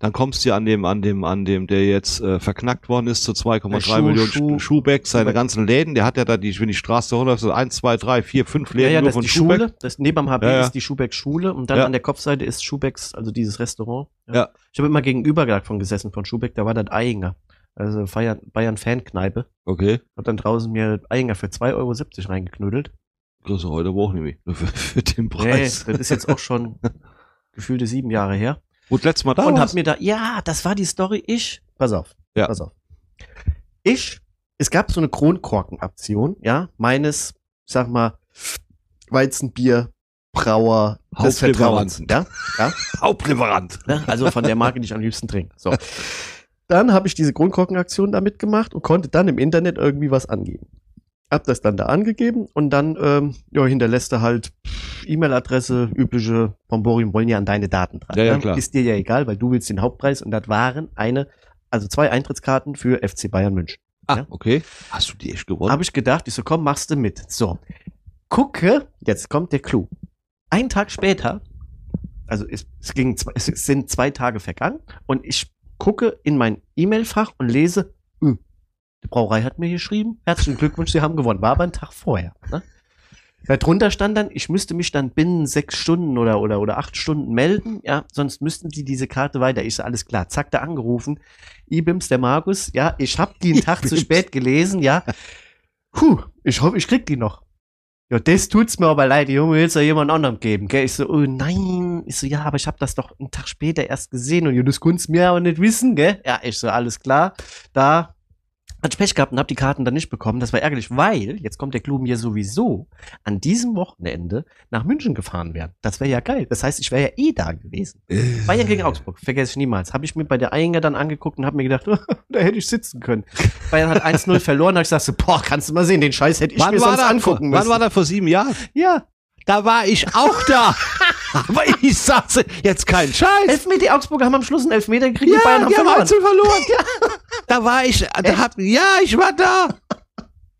Dann kommst du ja an dem, an dem, an dem, der jetzt äh, verknackt worden ist zu 2,3 Der Schuh- Millionen Schuh- Schuh, Schuhbeck, seine ganzen Läden. Der hat ja da die, wenn die Straße runter, so 1, 2, 3, 4, 5 Ja, Läden ja, nur das von ist die Schuhbeck. Schule. Das neben am HB Ja, ja. ist die Schubeck Schule und dann Ja. an der Kopfseite ist Schubecks, also dieses Restaurant. Ja. Ich habe immer gegenüber davon gesessen von Schubeck, da war das Eiinger. Also Bayern, Fankneipe. Okay. Hab dann draußen mir Eiinger für 2,70 Euro reingeknüdelt. Das ist heute aber auch. Nur (laughs) für, für den Nee, Preis. das ist jetzt auch schon (laughs) gefühlte sieben Jahre her. Und letztes Mal da und warst. hab mir da, ja, das war die Story. Ich, pass auf, Ja. pass auf. Ich, es gab so eine Kronkorkenaktion, ja, meines, sag mal, Weizenbier, Brauer, des Vertrauens, ja, ja, (laughs) Hauptlieferant. ne? also von der Marke, die ich am liebsten trinke. So. Dann habe ich diese Kronkorkenaktion da mitgemacht und konnte dann im Internet irgendwie was angeben. Hab das dann da angegeben und dann ähm, ja, hinterlässt er halt E-Mail-Adresse, übliche Pomborium wollen ja an deine Daten dran. Ja, ja, ne? klar. Ist dir ja egal, weil du willst den Hauptpreis und das waren eine, also zwei Eintrittskarten für FC Bayern München. Ah, Ja. okay. Hast du die echt gewonnen? Habe ich gedacht, ich so, komm, machst du mit. So. Gucke, jetzt kommt der Clou. Ein Tag später, also es, es, ging, es sind zwei Tage vergangen und ich gucke in mein E-Mail-Fach und lese, "Hm, die Brauerei hat mir geschrieben, herzlichen Glückwunsch, Sie haben gewonnen. War aber ein Tag vorher. Ne? Darunter stand dann, ich müsste mich dann binnen sechs Stunden oder, oder, oder acht Stunden melden, ja, sonst müssten die diese Karte weiter. Ich so, alles klar, zack, da angerufen. Ibims, der Markus, ja, ich hab die einen (laughs) Tag zu spät gelesen, ja. Puh, ich hoffe, ich krieg die noch. Ja, das tut's mir aber leid, Junge, willst du jemand anderem geben, gell? Ich so, oh nein. Ich so, ja, aber ich hab das doch einen Tag später erst gesehen und ja, das du mir aber nicht wissen, gell? Ja, ich so, alles klar. Da hat Pech gehabt und hab die Karten dann nicht bekommen. Das war ärgerlich, weil, jetzt kommt der Clou mir sowieso, an diesem Wochenende nach München gefahren wären. Das wäre ja geil. Das heißt, ich wäre ja eh da gewesen. Bayern gegen Augsburg, vergesse ich niemals. Habe ich mir bei der Einger dann angeguckt und habe mir gedacht, (laughs) da hätte ich sitzen können. Bayern hat 1-0 verloren, da ich gesagt, so, boah, kannst du mal sehen, den Scheiß hätte ich Wann mir war, sonst vor, angucken wann müssen. war das vor sieben Jahren? ja, Da war ich auch da. (laughs) Aber ich sag's jetzt kein Scheiß. Elfmeter, die Augsburger haben am Schluss einen Elfmeter gekriegt, die Ja, Bayern haben die haben verloren. einzeln verloren. (laughs) Da war ich, da hab, ja, ich war da.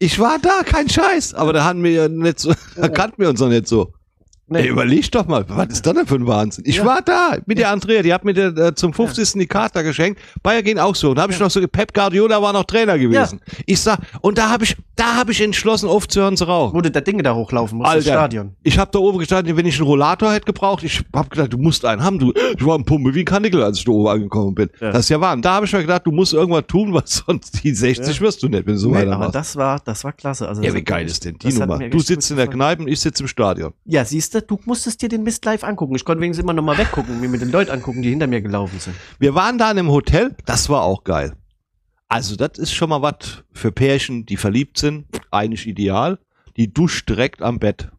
Ich war da, kein Scheiß. Aber da haben wir ja nicht so, da kannten wir uns noch nicht so. Nee. Ey, überleg doch mal, was ist das denn für ein Wahnsinn? Ich Ja. war da mit der Andrea, die hat mir der, äh, zum 50. die Karte geschenkt. Bayer gehen auch so. Und da habe ich noch so, Pep Guardiola war noch Trainer gewesen. Ich sag, und da habe ich, da habe ich entschlossen aufzuhören zu rauchen. Wo du Dinge da hochlaufen musst, das Alter. Stadion. Ich habe da oben gestanden, wenn ich einen Rollator hätte gebraucht, ich habe gedacht, du musst einen haben. Du, ich war ein Pumpe wie ein Kanickel, als ich da oben angekommen bin. Ja. Das ist ja wahr. Und da habe ich mir gedacht, du musst irgendwas tun, (laughs) was sonst die 60 wirst du nicht, wenn du so Nee, weiter aber das war, das war klasse. Also Ja, wie geil ist denn die Nummer? Du sitzt in der. Kneipe und ich sitze im Stadion. Ja, siehst du, du musstest dir den Mist live angucken. Ich konnte wenigstens immer noch mal weggucken, mir mit den Leuten angucken, die hinter mir gelaufen sind. Wir waren da in einem Hotel, das war auch geil. Also, das ist schon mal was für Pärchen, die verliebt sind, eigentlich ideal. Die duscht direkt am Bett.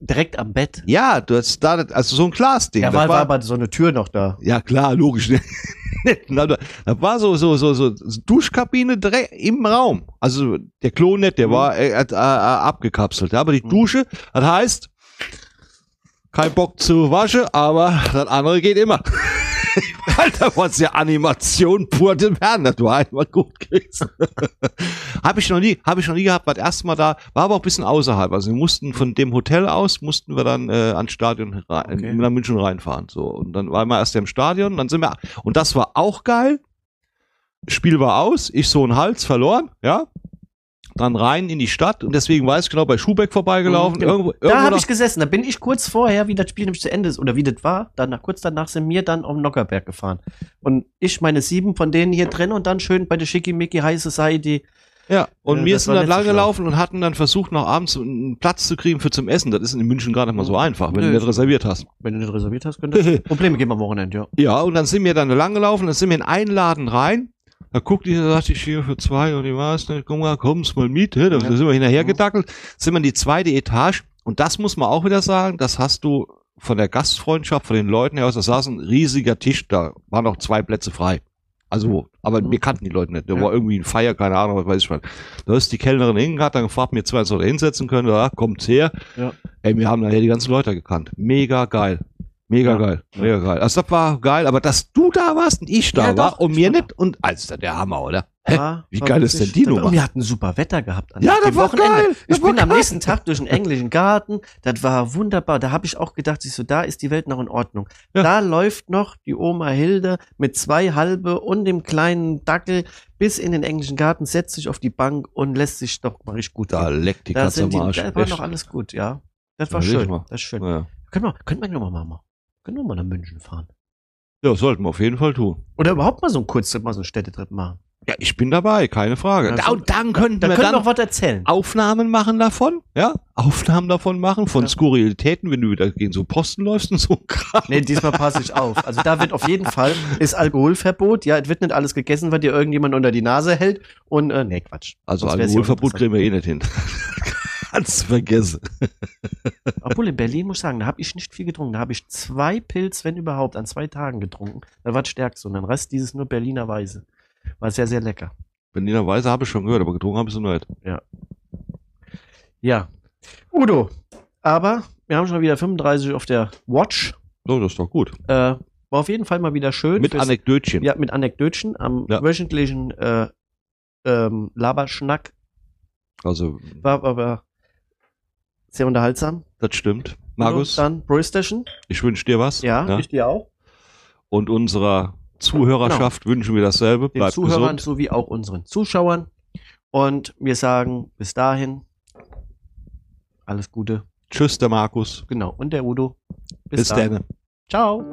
Direkt am Bett. Ja, du hast da, also so ein Glasding. Ja, das war, war aber so eine Tür noch da. Ja, klar, logisch. (laughs) Da da war so, so, so, so Duschkabine direkt im Raum. Also der Klo nicht, der Mhm. war äh, äh, äh, abgekapselt. Aber die Mhm. Dusche, das heißt, kein Bock zu waschen, aber das andere geht immer. (laughs) (laughs) Alter, was ja Animation pur dem Herrn, das war einmal gut gewesen. (laughs) habe ich noch nie, habe ich noch nie gehabt, war das erste Mal da, war aber auch ein bisschen außerhalb. Also wir mussten von dem Hotel aus, mussten wir dann äh, ans Stadion rein, Okay. nach München reinfahren. So. Und dann waren wir erst im Stadion, dann sind wir, und das war auch geil. Spiel war aus, ich so einen Hals verloren, ja. Dann rein in die Stadt und deswegen weiß ich genau, bei Schubeck vorbeigelaufen. Mhm, genau. Irgendwo, Da irgendwo habe noch- ich gesessen. Da bin ich kurz vorher, wie das Spiel nämlich zu Ende ist oder wie das war, danach, kurz danach sind wir dann auf den Nockerberg gefahren. Und ich meine sieben von denen hier drin und dann schön bei der Schickimicki High Society. Ja, und Ja, wir sind dann lang gelaufen und hatten dann versucht, noch abends einen Platz zu kriegen für zum Essen. Das ist in München gar nicht mal so Mhm. einfach, wenn Nö. du nicht reserviert hast. Wenn du nicht reserviert hast, könnte es (laughs) Probleme geben am Wochenende, ja. Ja, und dann sind wir dann lang gelaufen, dann sind wir in einen Laden rein. Da guckt die, da sagte ich hier für zwei und ich weiß nicht, komm mal, kommst mal mit. hä? Da Ja. sind wir hinterher gedackelt, sind wir in die zweite Etage und das muss man auch wieder sagen, das hast du von der Gastfreundschaft, von den Leuten her aus, da saß ein riesiger Tisch, da waren noch zwei Plätze frei. Also, aber Mhm. wir kannten die Leute nicht. Da Ja. war irgendwie ein Feier, keine Ahnung, was weiß ich was. Da ist die Kellnerin hingegangen, dann gefragt, mir zwei so da hinsetzen können, ja, kommt's her. Ja. Ey, wir haben nachher die ganzen Leute gekannt. Mega geil. Mega Ja. geil. Ja. Mega geil. Also das war geil, aber dass du da warst und ich da Ja, war doch, und mir nicht und also der Hammer, oder? Hä? War- Wie war geil ist denn die Nummer? Und wir hatten super Wetter gehabt. An Ja, dem das war Wochenende. geil. Das Ich war bin am geil. nächsten Tag durch den englischen Garten. Das war wunderbar. Da habe ich auch gedacht, ich so, da ist die Welt noch in Ordnung. Ja. Da läuft noch die Oma Hilde mit zwei Halbe und dem kleinen Dackel bis in den englischen Garten, setzt sich auf die Bank und lässt sich doch mal richtig gut Da gehen. leckt die Da, Katze am Arsch. da war Echt. noch alles gut, ja. Das war Ja, schön. Das ist schön. Ja. Können wir, können wir noch mal machen. Können wir mal nach München fahren. ja, sollten wir auf jeden Fall tun. Oder überhaupt mal so einen Kurztrip, mal so einen Städtetrip machen. Ja, ich bin dabei, keine Frage. Ja, Da, dann könnten Da wir können wir dann noch was erzählen. Aufnahmen machen davon, ja? Aufnahmen davon machen von Ja. Skurrilitäten, wenn du wieder gegen so Posten läufst und so ein Kram. Nee, diesmal passe ich auf. Also da wird auf jeden Fall, ist Alkoholverbot. Ja, es wird nicht alles gegessen, was dir irgendjemand unter die Nase hält. Und, äh, nee, Quatsch. Also Sonst Alkoholverbot kriegen wir eh nicht hin. (laughs) Kannst vergessen. Obwohl, in Berlin muss ich sagen, da habe ich nicht viel getrunken. Da habe ich zwei Pilz, wenn überhaupt, an zwei Tagen getrunken. Das war das Stärkste. Und den Rest dieses nur Berliner Weise. War sehr, sehr lecker. Berliner Weise habe ich schon gehört, aber getrunken habe ich so nicht. Ja. Udo, aber wir haben schon wieder 35 auf der Watch. So, das ist doch gut. Äh, war auf jeden Fall mal wieder schön. Mit Anekdötchen. Ja, mit Anekdötchen am Ja. wöchentlichen äh, ähm, Laberschnack. Also, War aber sehr unterhaltsam. das stimmt. Markus, Dann Brewstation. ich wünsche dir was. Ja, ich dir auch. Und unserer Zuhörerschaft wünschen wir dasselbe. Den Bleibt Zuhörern gesund. sowie auch unseren Zuschauern. Und wir sagen bis dahin alles Gute. Tschüss, der Markus. Genau. Und der Udo. Bis, dann. dann. Ciao.